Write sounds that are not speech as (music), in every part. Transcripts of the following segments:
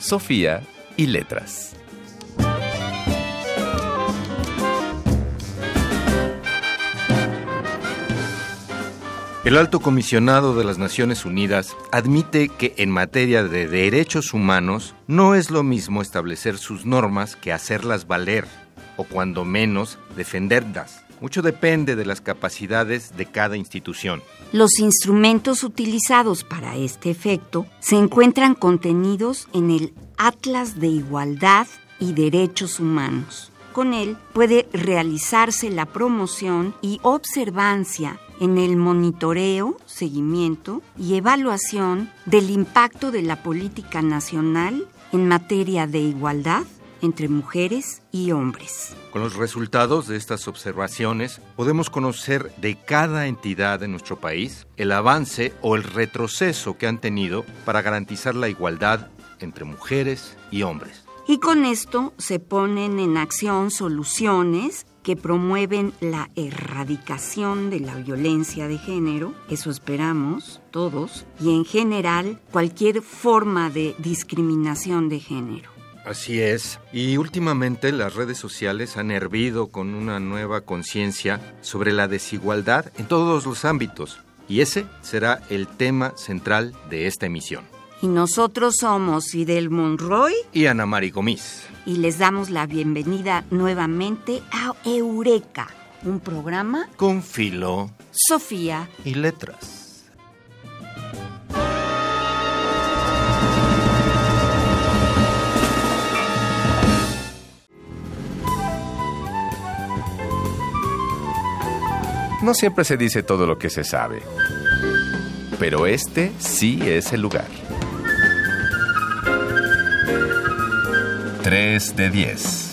Sofía y letras. El alto comisionado de las Naciones Unidas admite que en materia de derechos humanos no es lo mismo establecer sus normas que hacerlas valer, o cuando menos defenderlas. Mucho depende de las capacidades de cada institución. Los instrumentos utilizados para este efecto se encuentran contenidos en el Atlas de Igualdad y Derechos Humanos. Con él puede realizarse la promoción y observancia en el monitoreo, seguimiento y evaluación del impacto de la política nacional en materia de igualdad entre mujeres y hombres. Con los resultados de estas observaciones podemos conocer de cada entidad de nuestro país el avance o el retroceso que han tenido para garantizar la igualdad entre mujeres y hombres. Y con esto se ponen en acción soluciones que promueven la erradicación de la violencia de género, eso esperamos todos, y en general cualquier forma de discriminación de género. Así es. Y últimamente las redes sociales han hervido con una nueva conciencia sobre la desigualdad en todos los ámbitos. Y ese será el tema central de esta emisión. Y nosotros somos Fidel Monroy y Ana Mari Gomis. Y les damos la bienvenida nuevamente a Eureka, un programa con filo, Sofía y letras. No siempre se dice todo lo que se sabe, pero este sí es el lugar. 3 de 10.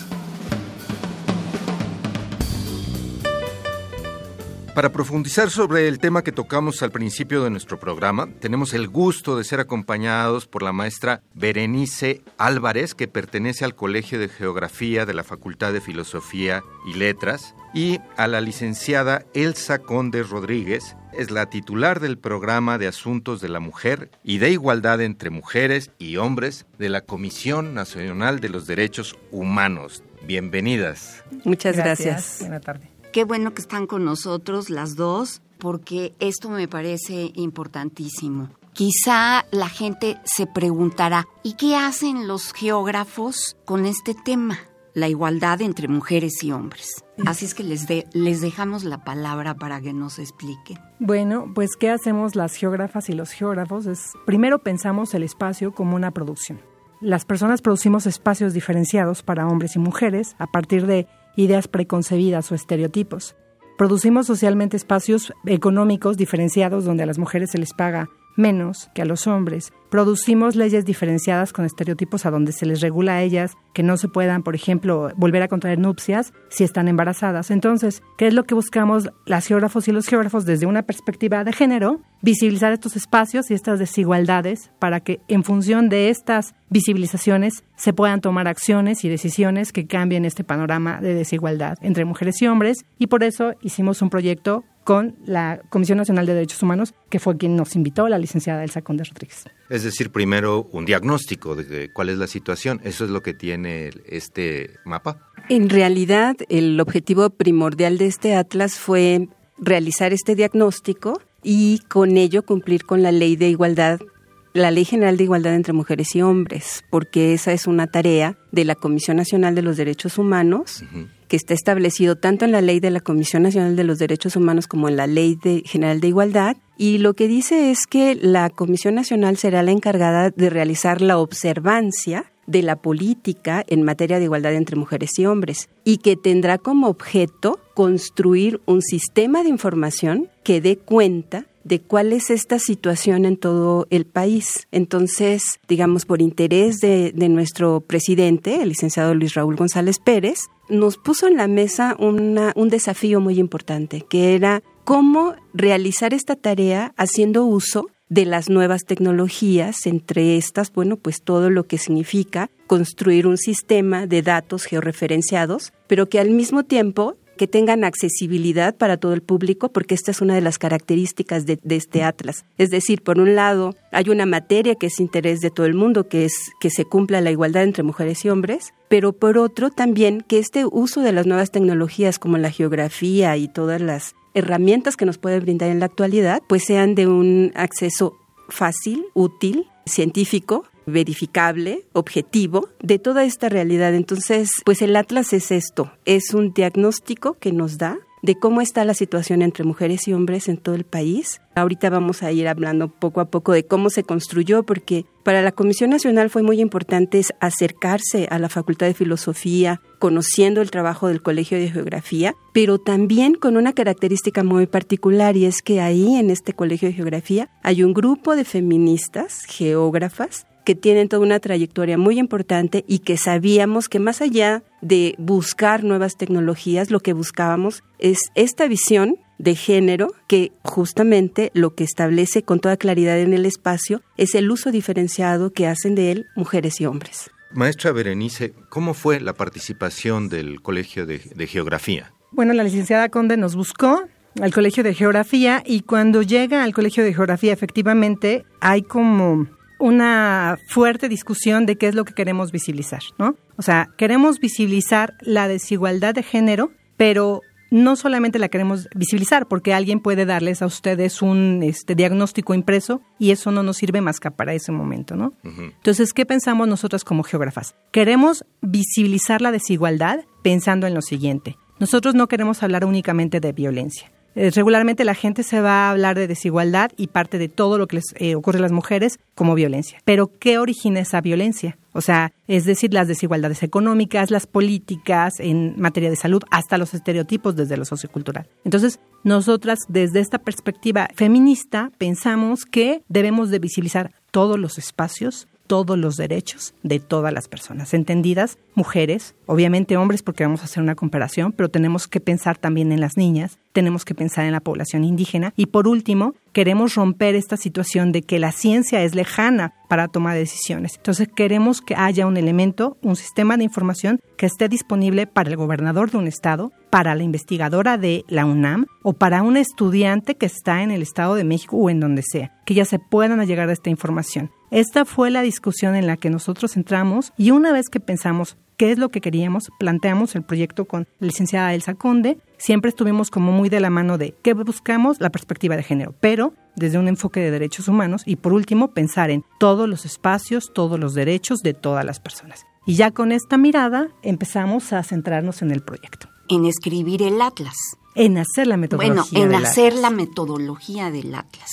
Para profundizar sobre el tema que tocamos al principio de nuestro programa, tenemos el gusto de ser acompañados por la maestra Berenice Álvarez, que pertenece al Colegio de Geografía de la Facultad de Filosofía y Letras, y a la licenciada Elsa Conde Rodríguez, es la titular del programa de Asuntos de la Mujer y de Igualdad entre Mujeres y Hombres de la Comisión Nacional de los Derechos Humanos. Bienvenidas. Muchas gracias. Buenas tardes. Qué bueno que están con nosotros las dos, porque esto me parece importantísimo. Quizá la gente se preguntará, ¿y qué hacen los geógrafos con este tema? La igualdad entre mujeres y hombres. Así es que les, les dejamos la palabra para que nos expliquen. Bueno, pues ¿qué hacemos las geógrafas y los geógrafos? Es, primero pensamos el espacio como una producción. Las personas producimos espacios diferenciados para hombres y mujeres a partir de ideas preconcebidas o estereotipos. Producimos socialmente espacios económicos diferenciados donde a las mujeres se les paga menos que a los hombres. Producimos leyes diferenciadas con estereotipos a donde se les regula a ellas que no se puedan, por ejemplo, volver a contraer nupcias si están embarazadas. Entonces, ¿qué es lo que buscamos las geógrafos y los geógrafos desde una perspectiva de género? Visibilizar estos espacios y estas desigualdades para que en función de estas visibilizaciones se puedan tomar acciones y decisiones que cambien este panorama de desigualdad entre mujeres y hombres. Y por eso hicimos un proyecto con la Comisión Nacional de Derechos Humanos, que fue quien nos invitó, la licenciada Elsa Conde Rodríguez. Es decir, primero un diagnóstico de cuál es la situación. ¿Eso es lo que tiene este mapa? En realidad, el objetivo primordial de este atlas fue realizar este diagnóstico y con ello cumplir con la ley de igualdad la Ley General de Igualdad entre Mujeres y Hombres, porque esa es una tarea de la Comisión Nacional de los Derechos Humanos, que está establecido tanto en la Ley de la Comisión Nacional de los Derechos Humanos como en la Ley General de Igualdad. Y lo que dice es que la Comisión Nacional será la encargada de realizar la observancia de la política en materia de igualdad entre mujeres y hombres y que tendrá como objeto construir un sistema de información que dé cuenta de cuál es esta situación en todo el país. Entonces, digamos, por interés de, de nuestro presidente, el licenciado Luis Raúl González Pérez, nos puso en la mesa una, un desafío muy importante, que era cómo realizar esta tarea haciendo uso de las nuevas tecnologías, entre estas, bueno, pues todo lo que significa construir un sistema de datos georreferenciados, pero que al mismo tiempo que tengan accesibilidad para todo el público, porque esta es una de las características de, de, este atlas. Es decir, por un lado, hay una materia que es interés de todo el mundo, que es que se cumpla la igualdad entre mujeres y hombres, pero por otro también que este uso de las nuevas tecnologías como la geografía y todas las herramientas que nos puede brindar en la actualidad, pues sean de un acceso fácil, útil, científico, verificable, objetivo de toda esta realidad. Entonces, pues el Atlas es esto, es un diagnóstico que nos da de cómo está la situación entre mujeres y hombres en todo el país. Ahorita vamos a ir hablando poco a poco de cómo se construyó, porque para la Comisión Nacional fue muy importante acercarse a la Facultad de Filosofía, conociendo el trabajo del Colegio de Geografía, pero también con una característica muy particular y es que ahí en este Colegio de Geografía hay un grupo de feministas, geógrafas, que tienen toda una trayectoria muy importante y que sabíamos que más allá de buscar nuevas tecnologías, lo que buscábamos es esta visión de género que justamente lo que establece con toda claridad en el espacio es el uso diferenciado que hacen de él mujeres y hombres. Maestra Berenice, ¿cómo fue la participación del Colegio de, de Geografía? Bueno, la licenciada Conde nos buscó al Colegio de Geografía y cuando llega al Colegio de Geografía efectivamente hay como una fuerte discusión de qué es lo que queremos visibilizar, ¿no? O sea, queremos visibilizar la desigualdad de género, pero no solamente la queremos visibilizar, porque alguien puede darles a ustedes un este, diagnóstico impreso y eso no nos sirve más que para ese momento, ¿no? Entonces, ¿qué pensamos nosotras como geógrafas? Queremos visibilizar la desigualdad pensando en lo siguiente. Nosotros no queremos hablar únicamente de violencia. Eh, regularmente la gente se va a hablar de desigualdad y parte de todo lo que les eh, ocurre a las mujeres como violencia. Pero ¿qué origina esa violencia? O sea, es decir, las desigualdades económicas, las políticas en materia de salud, hasta los estereotipos desde lo sociocultural. Entonces, nosotras desde esta perspectiva feminista pensamos que debemos de visibilizar todos los espacios, todos los derechos de todas las personas, entendidas mujeres, obviamente hombres porque vamos a hacer una comparación, pero tenemos que pensar también en las niñas, tenemos que pensar en la población indígena y por último, queremos romper esta situación de que la ciencia es lejana para tomar decisiones. Entonces queremos que haya un elemento, un sistema de información que esté disponible para el gobernador de un estado, para la investigadora de la UNAM o para un estudiante que está en el Estado de México o en donde sea, que ya se puedan llegar a esta información. Esta fue la discusión en la que nosotros entramos y una vez que pensamos qué es lo que queríamos, planteamos el proyecto con la licenciada Elsa Conde, siempre estuvimos como muy de la mano de qué buscamos, la perspectiva de género, pero desde un enfoque de derechos humanos y por último pensar en todos los espacios, todos los derechos de todas las personas. Y ya con esta mirada empezamos a centrarnos en el proyecto. En escribir el Atlas. En hacer la metodología. Bueno, en hacer la metodología del Atlas.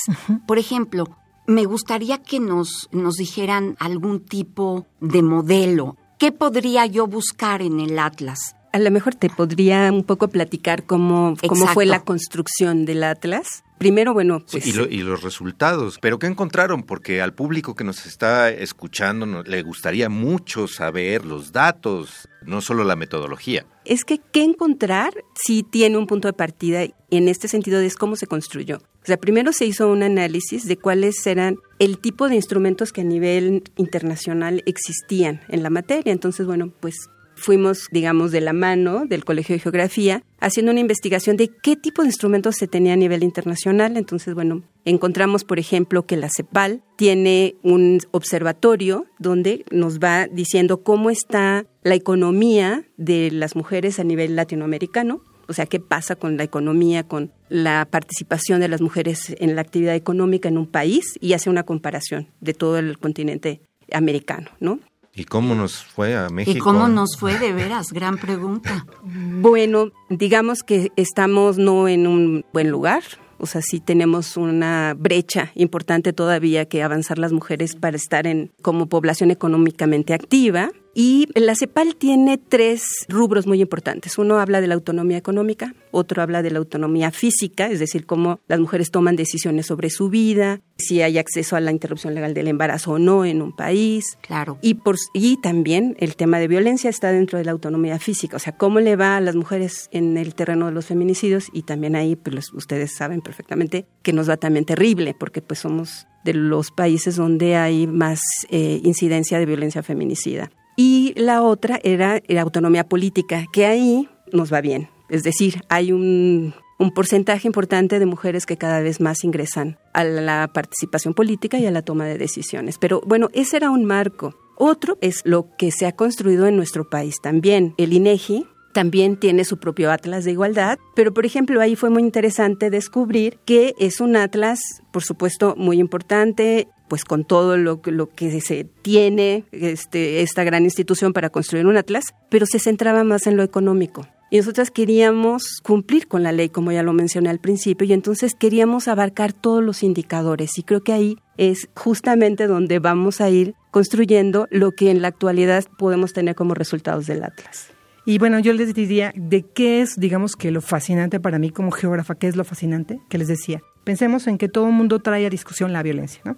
Por ejemplo, me gustaría que nos, nos dijeran algún tipo de modelo. ¿Qué podría yo buscar en el Atlas? A lo mejor te podría un poco platicar cómo, cómo fue la construcción del Atlas. Primero, bueno, pues... Sí, y, lo, y, los resultados. ¿Pero qué encontraron? Porque al público que nos está escuchando no, le gustaría mucho saber los datos, no solo la metodología. Es que qué encontrar sí tiene un punto de partida en este sentido de es cómo se construyó. O sea, primero se hizo un análisis de cuáles eran el tipo de instrumentos que a nivel internacional existían en la materia. Entonces, bueno, pues fuimos, digamos, de la mano del Colegio de Geografía, haciendo una investigación de qué tipo de instrumentos se tenía a nivel internacional. Entonces, bueno, encontramos, por ejemplo, que la CEPAL tiene un observatorio donde nos va diciendo cómo está la economía de las mujeres a nivel latinoamericano. O sea, qué pasa con la economía, con la participación de las mujeres en la actividad económica en un país y hace una comparación de todo el continente americano, ¿no? ¿Y cómo nos fue a México? ¿Y cómo nos fue de veras? Gran pregunta. Bueno, digamos que estamos no en un buen lugar. O sea, sí tenemos una brecha importante todavía que avanzar las mujeres para estar en como población económicamente activa. Y la CEPAL tiene tres rubros muy importantes. Uno habla de la autonomía económica, otro habla de la autonomía física, es decir, cómo las mujeres toman decisiones sobre su vida, si hay acceso a la interrupción legal del embarazo o no en un país. Claro. Y, por, y también el tema de violencia está dentro de la autonomía física, o sea, cómo le va a las mujeres en el terreno de los feminicidios y también ahí, pues ustedes saben perfectamente que nos va también terrible, porque pues somos de los países donde hay más eh, incidencia de violencia feminicida. Y la otra era la autonomía política, que ahí nos va bien. Es decir, hay un, un porcentaje importante de mujeres que cada vez más ingresan a la participación política y a la toma de decisiones. Pero bueno, ese era un marco. Otro es lo que se ha construido en nuestro país también. El INEGI también tiene su propio atlas de igualdad, pero por ejemplo ahí fue muy interesante descubrir que es un atlas, por supuesto, muy importante, pues con todo lo, que se tiene este, esta gran institución para construir un atlas, pero se centraba más en lo económico. Y nosotras queríamos cumplir con la ley, como ya lo mencioné al principio, y entonces queríamos abarcar todos los indicadores. Y creo que ahí es justamente donde vamos a ir construyendo lo que en la actualidad podemos tener como resultados del Atlas. Y bueno, yo les diría de qué es, digamos que lo fascinante para mí como geógrafa, qué es lo fascinante, que les decía. Pensemos en que todo el mundo trae a discusión la violencia, ¿no?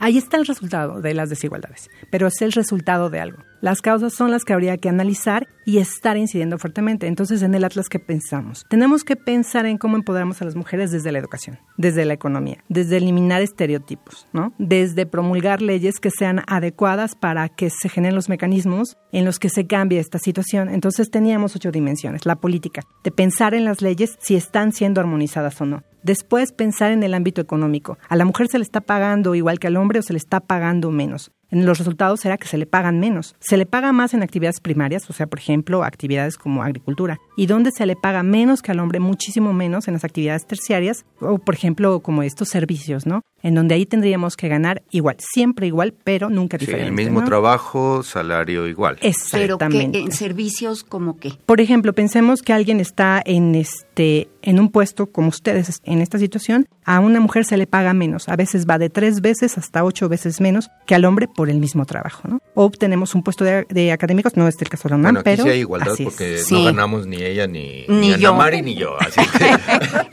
Ahí está el resultado de las desigualdades, pero es el resultado de algo. Las causas son las que habría que analizar y estar incidiendo fuertemente. Entonces, en el Atlas, ¿qué pensamos? Tenemos que pensar en cómo empoderamos a las mujeres desde la educación, desde la economía, desde eliminar estereotipos, ¿no? Desde promulgar leyes que sean adecuadas para que se generen los mecanismos en los que se cambie esta situación. Entonces, teníamos ocho dimensiones. La política, de pensar en las leyes si están siendo armonizadas o no. Después, pensar en el ámbito económico. ¿A la mujer se le está pagando igual que al hombre o se le está pagando menos? En los resultados será que se le pagan menos. Se le paga más en actividades primarias, o sea, por ejemplo, actividades como agricultura. Y donde se le paga menos que al hombre, muchísimo menos en las actividades terciarias, o por ejemplo, como estos servicios, ¿no? En donde ahí tendríamos que ganar igual, siempre igual, pero nunca diferente. el mismo trabajo, salario igual. Exactamente. Pero en servicios como qué? Por ejemplo, pensemos que alguien está en este en un puesto como ustedes en esta situación, a una mujer se le paga menos. A veces va de tres veces hasta ocho veces menos que al hombre por el mismo trabajo, ¿no? O obtenemos un puesto de, académicos, no es el caso de la UNAM, bueno, aquí pero sí hay igualdad porque no ganamos ni ella ni, ni, ni yo. Mari ni yo. Así que...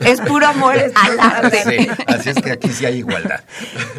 (laughs) es puro amor al (laughs) arte. Sí, así es que aquí sí hay igualdad.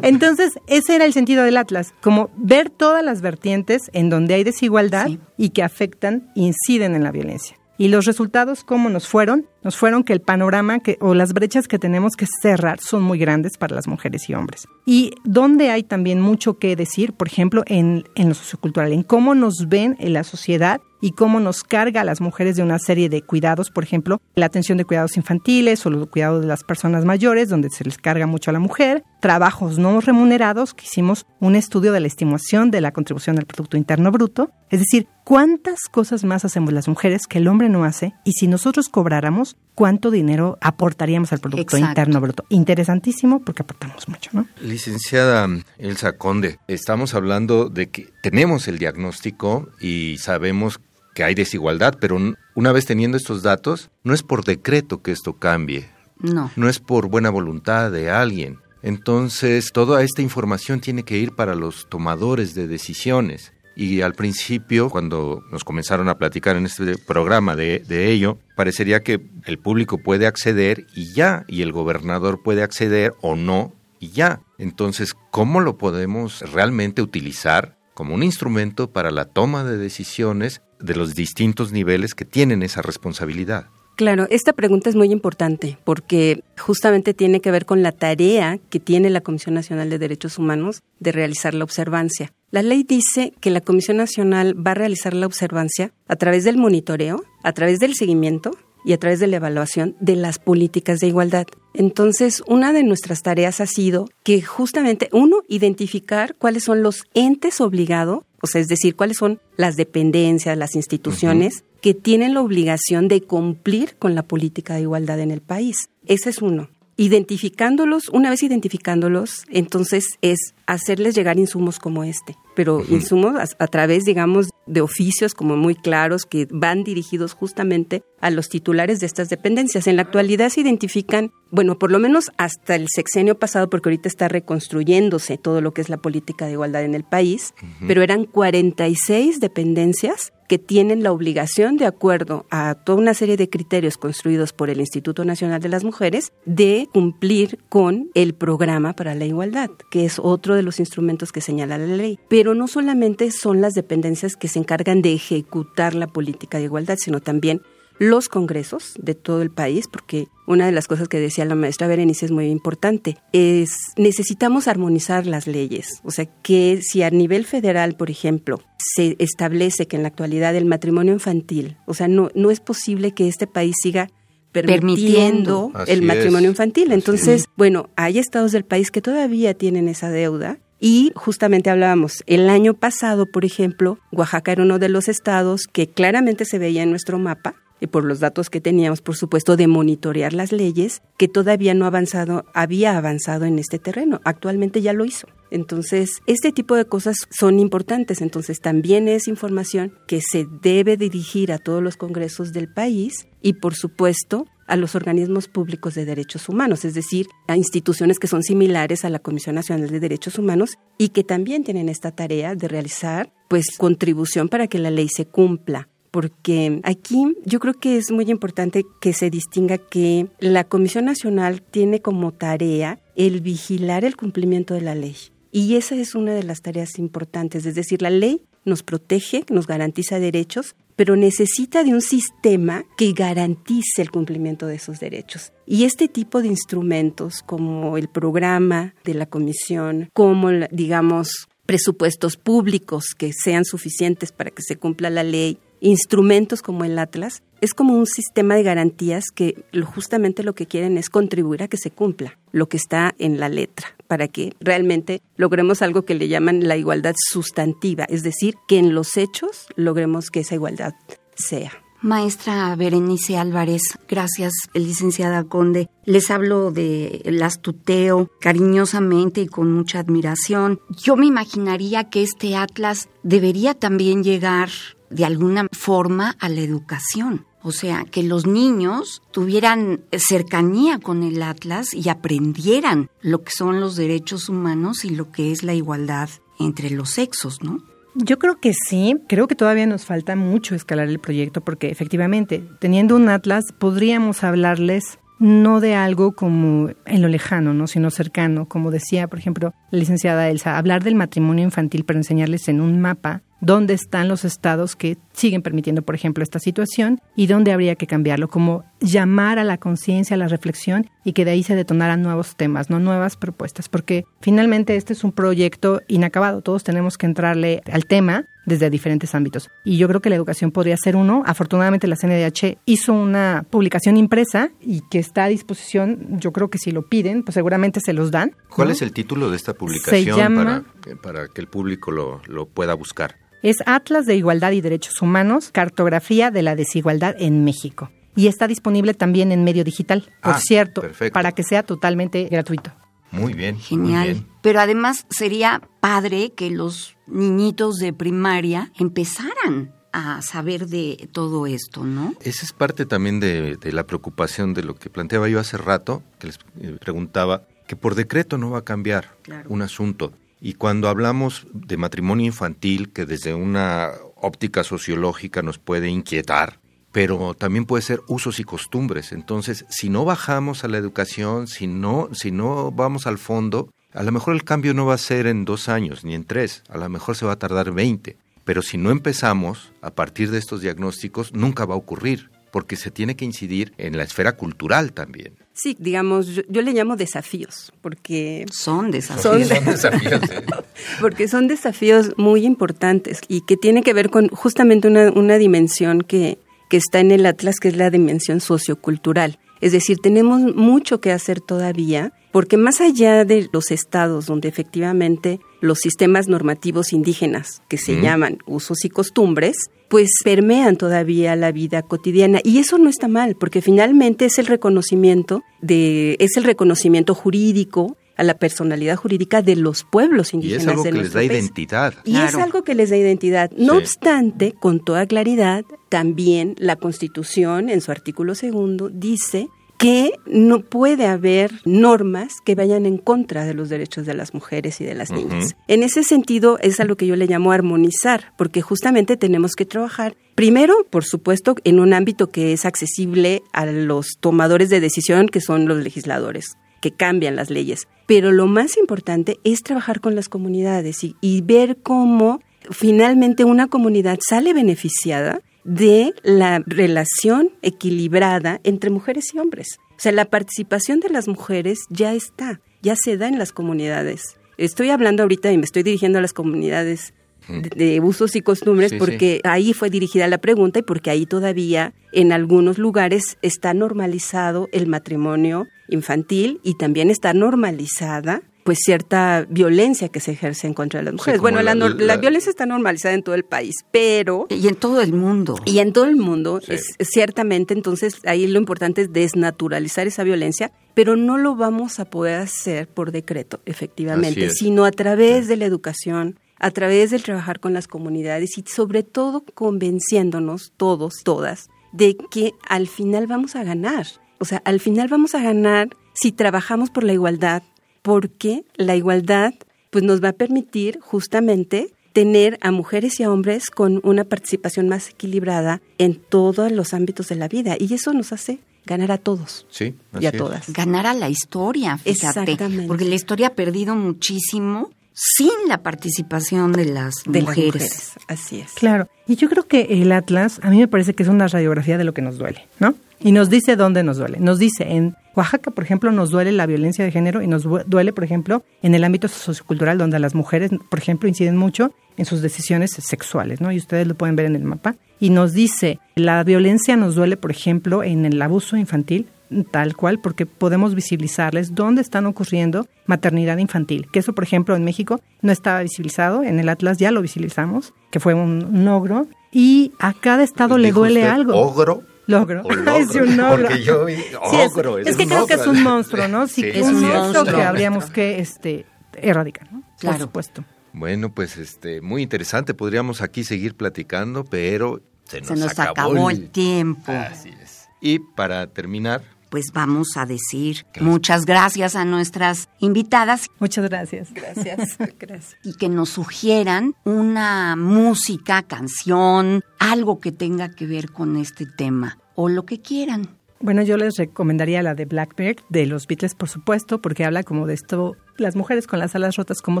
Entonces, ese era el sentido del Atlas, como ver todas las vertientes en donde hay desigualdad y que afectan, inciden en la violencia. Y los resultados, ¿cómo nos fueron? Nos fueron que el panorama que, o las brechas que tenemos que cerrar son muy grandes para las mujeres y hombres. Y donde hay también mucho que decir, por ejemplo, en, en lo sociocultural, en cómo nos ven en la sociedad y cómo nos carga a las mujeres de una serie de cuidados, por ejemplo, la atención de cuidados infantiles o los cuidados de las personas mayores, donde se les carga mucho a la mujer, trabajos no remunerados, que hicimos un estudio de la estimación de la contribución al Producto Interno Bruto, es decir, cuántas cosas más hacemos las mujeres que el hombre no hace y si nosotros cobráramos, cuánto dinero aportaríamos al Producto Interno Bruto. Interesantísimo porque aportamos mucho, ¿no? Licenciada Elsa Conde, estamos hablando de que tenemos el diagnóstico y sabemos que hay desigualdad, pero una vez teniendo estos datos, no es por decreto que esto cambie. No. No es por buena voluntad de alguien. Entonces, toda esta información tiene que ir para los tomadores de decisiones. Y al principio, cuando nos comenzaron a platicar en este programa de, ello, parecería que el público puede acceder y ya, y el gobernador puede acceder o no y ya. Entonces, ¿cómo lo podemos realmente utilizar como un instrumento para la toma de decisiones de los distintos niveles que tienen esa responsabilidad. Claro, esta pregunta es muy importante porque justamente tiene que ver con la tarea que tiene la Comisión Nacional de Derechos Humanos de realizar la observancia. La ley dice que la Comisión Nacional va a realizar la observancia a través del monitoreo, a través del seguimiento y a través de la evaluación de las políticas de igualdad. Entonces, una de nuestras tareas ha sido que justamente, uno, identificar cuáles son los entes obligados, o sea, es decir, cuáles son las dependencias, las instituciones que tienen la obligación de cumplir con la política de igualdad en el país. Ese es uno identificándolos, una vez identificándolos, entonces es hacerles llegar insumos como este, pero insumos a, través, digamos, de oficios como muy claros que van dirigidos justamente a los titulares de estas dependencias. En la actualidad se identifican, bueno, por lo menos hasta el sexenio pasado, porque ahorita está reconstruyéndose todo lo que es la política de igualdad en el país, pero eran 46 dependencias que tienen la obligación, de acuerdo a toda una serie de criterios construidos por el Instituto Nacional de las Mujeres, de cumplir con el programa para la igualdad, que es otro de los instrumentos que señala la ley. Pero no solamente son las dependencias que se encargan de ejecutar la política de igualdad, sino también los congresos de todo el país, porque una de las cosas que decía la maestra Berenice es muy importante, es necesitamos armonizar las leyes. O sea, que si a nivel federal, por ejemplo, se establece que en la actualidad el matrimonio infantil, o sea, no, no es posible que este país siga permitiendo, el matrimonio infantil. Entonces, bueno, hay estados del país que todavía tienen esa deuda y justamente hablábamos, el año pasado, por ejemplo, Oaxaca era uno de los estados que claramente se veía en nuestro mapa y por los datos que teníamos, por supuesto, de monitorear las leyes, que todavía no avanzado, había avanzado en este terreno. Actualmente ya lo hizo. Entonces, este tipo de cosas son importantes. Entonces, también es información que se debe dirigir a todos los congresos del país y, por supuesto, a los organismos públicos de derechos humanos, es decir, a instituciones que son similares a la Comisión Nacional de Derechos Humanos y que también tienen esta tarea de realizar pues contribución para que la ley se cumpla porque aquí yo creo que es muy importante que se distinga que la Comisión Nacional tiene como tarea el vigilar el cumplimiento de la ley. Y esa es una de las tareas importantes, es decir, la ley nos protege, nos garantiza derechos, pero necesita de un sistema que garantice el cumplimiento de esos derechos. Y este tipo de instrumentos, como el programa de la comisión, como, digamos, presupuestos públicos que sean suficientes para que se cumpla la ley, instrumentos como el Atlas, es como un sistema de garantías que justamente lo que quieren es contribuir a que se cumpla lo que está en la letra, para que realmente logremos algo que le llaman la igualdad sustantiva, es decir, que en los hechos logremos que esa igualdad sea. Maestra Berenice Álvarez, gracias, licenciada Conde. Les hablo de las tuteo cariñosamente y con mucha admiración. Yo me imaginaría que este atlas debería también llegar de alguna forma a la educación. O sea, que los niños tuvieran cercanía con el Atlas y aprendieran lo que son los derechos humanos y lo que es la igualdad entre los sexos, ¿no? Yo creo que sí, creo que todavía nos falta mucho escalar el proyecto porque efectivamente, teniendo un Atlas, podríamos hablarles no de algo como en lo lejano, ¿no? sino cercano, como decía, por ejemplo, la licenciada Elsa, hablar del matrimonio infantil para enseñarles en un mapa dónde están los estados que siguen permitiendo, por ejemplo, esta situación y dónde habría que cambiarlo, como llamar a la conciencia, a la reflexión y que de ahí se detonaran nuevos temas, no nuevas propuestas, porque finalmente este es un proyecto inacabado, todos tenemos que entrarle al tema desde diferentes ámbitos. Y yo creo que la educación podría ser uno. Afortunadamente la CNDH hizo una publicación impresa y que está a disposición. Yo creo que si lo piden, pues seguramente se los dan. ¿Cuál es el título de esta publicación para, para que el público lo, lo pueda buscar? Es Atlas de Igualdad y Derechos Humanos, Cartografía de la Desigualdad en México. Y está disponible también en medio digital, por ah, cierto, para que sea totalmente gratuito. Muy bien. Genial. Pero además sería padre que los niñitos de primaria empezaran a saber de todo esto, ¿no? Esa es parte también de, la preocupación de lo que planteaba yo hace rato, que les eh, preguntaba, que por decreto no va a cambiar un asunto. Y cuando hablamos de matrimonio infantil, que desde una óptica sociológica nos puede inquietar, pero también puede ser usos y costumbres. Entonces, si no bajamos a la educación, si no, si no vamos al fondo, a lo mejor el cambio no va a ser en dos años ni en tres, a lo mejor se va a tardar veinte. Pero si no empezamos a partir de estos diagnósticos, nunca va a ocurrir, porque se tiene que incidir en la esfera cultural también. Sí, digamos, yo, le llamo desafíos, porque... Son desafíos. Son, desafíos. (laughs) porque son desafíos muy importantes y que tiene que ver con justamente una, una dimensión que, que está en el Atlas, que es la dimensión sociocultural. Es decir, tenemos mucho que hacer todavía, porque más allá de los estados donde efectivamente los sistemas normativos indígenas, que se llaman usos y costumbres, pues permean todavía la vida cotidiana. Y eso no está mal porque finalmente es el reconocimiento de es el reconocimiento jurídico a la personalidad jurídica de los pueblos indígenas y es algo de que les da identidad. Y es algo que les da identidad. No obstante, con toda claridad, también la Constitución, en su artículo segundo, dice que no puede haber normas que vayan en contra de los derechos de las mujeres y de las niñas. En ese sentido es a lo que yo le llamo armonizar, porque justamente tenemos que trabajar primero, por supuesto, en un ámbito que es accesible a los tomadores de decisión, que son los legisladores que cambian las leyes. Pero lo más importante es trabajar con las comunidades y, y ver cómo finalmente una comunidad sale beneficiada de la relación equilibrada entre mujeres y hombres. O sea, la participación de las mujeres ya está, ya se da en las comunidades. Estoy hablando ahorita y me estoy dirigiendo a las comunidades de, usos y costumbres porque ahí fue dirigida la pregunta y porque ahí todavía en algunos lugares está normalizado el matrimonio infantil y también está normalizada pues cierta violencia que se ejerce en contra de las mujeres. bueno, la, violencia está normalizada en todo el país, pero... Y en todo el mundo. Y en todo el mundo, es, ciertamente, entonces ahí lo importante es desnaturalizar esa violencia, pero no lo vamos a poder hacer por decreto, efectivamente, sino a través de la educación, a través del trabajar con las comunidades y sobre todo convenciéndonos todos, todas, de que al final vamos a ganar. O sea, al final vamos a ganar si trabajamos por la igualdad, porque la igualdad pues nos va a permitir justamente tener a mujeres y a hombres con una participación más equilibrada en todos los ámbitos de la vida y eso nos hace ganar a todos sí, y a todas. Ganar a la historia, fíjate, Exactamente. porque la historia ha perdido muchísimo sin la participación de las de mujeres. mujeres. Así es. Claro, y yo creo que el Atlas a mí me parece que es una radiografía de lo que nos duele, ¿no? Y nos dice dónde nos duele. Nos dice en Oaxaca, por ejemplo, nos duele la violencia de género y nos duele, por ejemplo, en el ámbito sociocultural donde las mujeres, por ejemplo, inciden mucho en sus decisiones sexuales, ¿no? Y ustedes lo pueden ver en el mapa. Y nos dice, la violencia nos duele, por ejemplo, en el abuso infantil, tal cual, porque podemos visibilizarles dónde están ocurriendo maternidad infantil. Que eso, por ejemplo, en México no estaba visibilizado, en el Atlas ya lo visibilizamos, que fue un, ogro. Y a cada estado le duele algo. ¿Ogro? Logro. (laughs) es un ogro. Porque yo vi ogro. es, que creo que es un monstruo, ¿no? Sí, es un monstruo que habríamos que este, erradicar, ¿no? Por supuesto. Bueno, pues este, muy interesante. Podríamos aquí seguir platicando, pero se nos, acabó, el tiempo. Así es. Y para terminar, pues vamos a decir muchas gracias a nuestras invitadas. Muchas gracias. Gracias. (laughs) gracias. Y que nos sugieran una música, canción, algo que tenga que ver con este tema o lo que quieran. Bueno, yo les recomendaría la de Blackbird, de los Beatles, por supuesto, porque habla como de esto, las mujeres con las alas rotas, como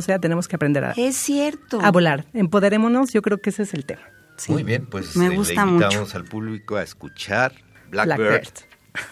sea, tenemos que aprender a, es cierto. a volar. Empoderémonos, yo creo que ese es el tema. Muy bien, pues Me eh, gusta le invitamos al público a escuchar Blackbird.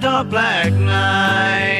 dark black night.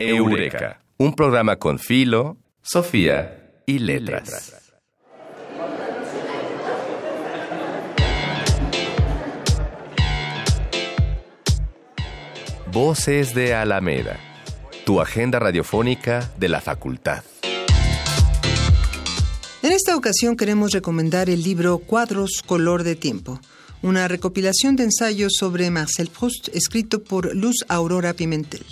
Eureka, un programa con Filo, Sofía y Letras. Voces de Alameda, tu agenda radiofónica de la facultad. En esta ocasión queremos recomendar el libro Cuadros Color de Tiempo, una recopilación de ensayos sobre Marcel Proust escrito por Luz Aurora Pimentel.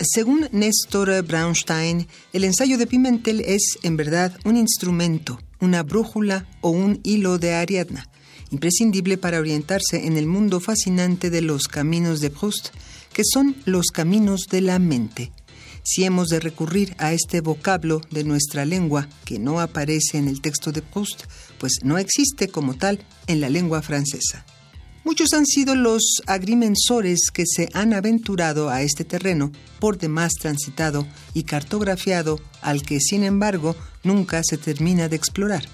Según Néstor Braunstein, el ensayo de Pimentel es, en verdad, un instrumento, una brújula o un hilo de Ariadna, imprescindible para orientarse en el mundo fascinante de los caminos de Proust, que son los caminos de la mente. Si hemos de recurrir a este vocablo de nuestra lengua que no aparece en el texto de Proust, pues no existe como tal en la lengua francesa. Muchos han sido los agrimensores que se han aventurado a este terreno, por demás transitado y cartografiado, al que, sin embargo, nunca se termina de explorar.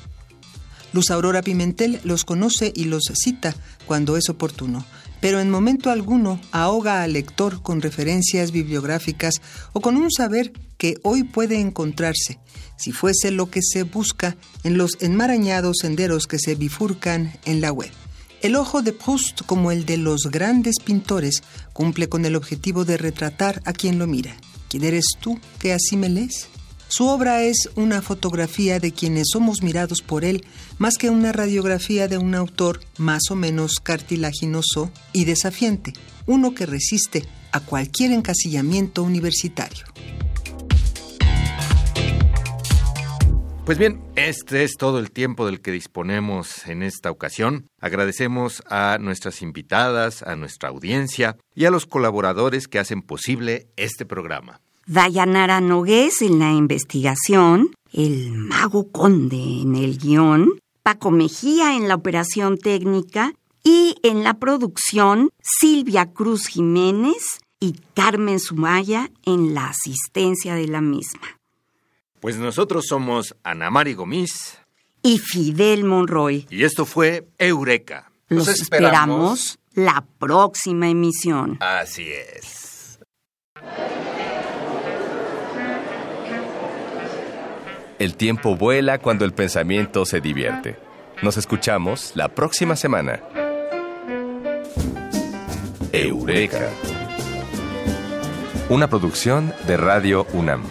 Luz Aurora Pimentel los conoce y los cita cuando es oportuno, pero en momento alguno ahoga al lector con referencias bibliográficas o con un saber que hoy puede encontrarse, si fuese lo que se busca en los enmarañados senderos que se bifurcan en la web. El ojo de Proust, como el de los grandes pintores, cumple con el objetivo de retratar a quien lo mira. ¿Quién eres tú que así me lees? Su obra es una fotografía de quienes somos mirados por él, más que una radiografía de un autor más o menos cartilaginoso y desafiante, uno que resiste a cualquier encasillamiento universitario. Pues bien, este es todo el tiempo del que disponemos en esta ocasión. Agradecemos a nuestras invitadas, a nuestra audiencia y a los colaboradores que hacen posible este programa. Dayanara Nogués en la investigación, el mago conde en el guion, Paco Mejía en la operación técnica y en la producción Silvia Cruz Jiménez y Carmen Sumaya en la asistencia de la misma. Pues nosotros somos Ana Mari Gomis Y Fidel Monroy. y esto fue Eureka. Los esperamos la próxima emisión. Así es. El tiempo vuela cuando el pensamiento se divierte. Nos escuchamos la próxima semana. Eureka. Una producción de Radio UNAM.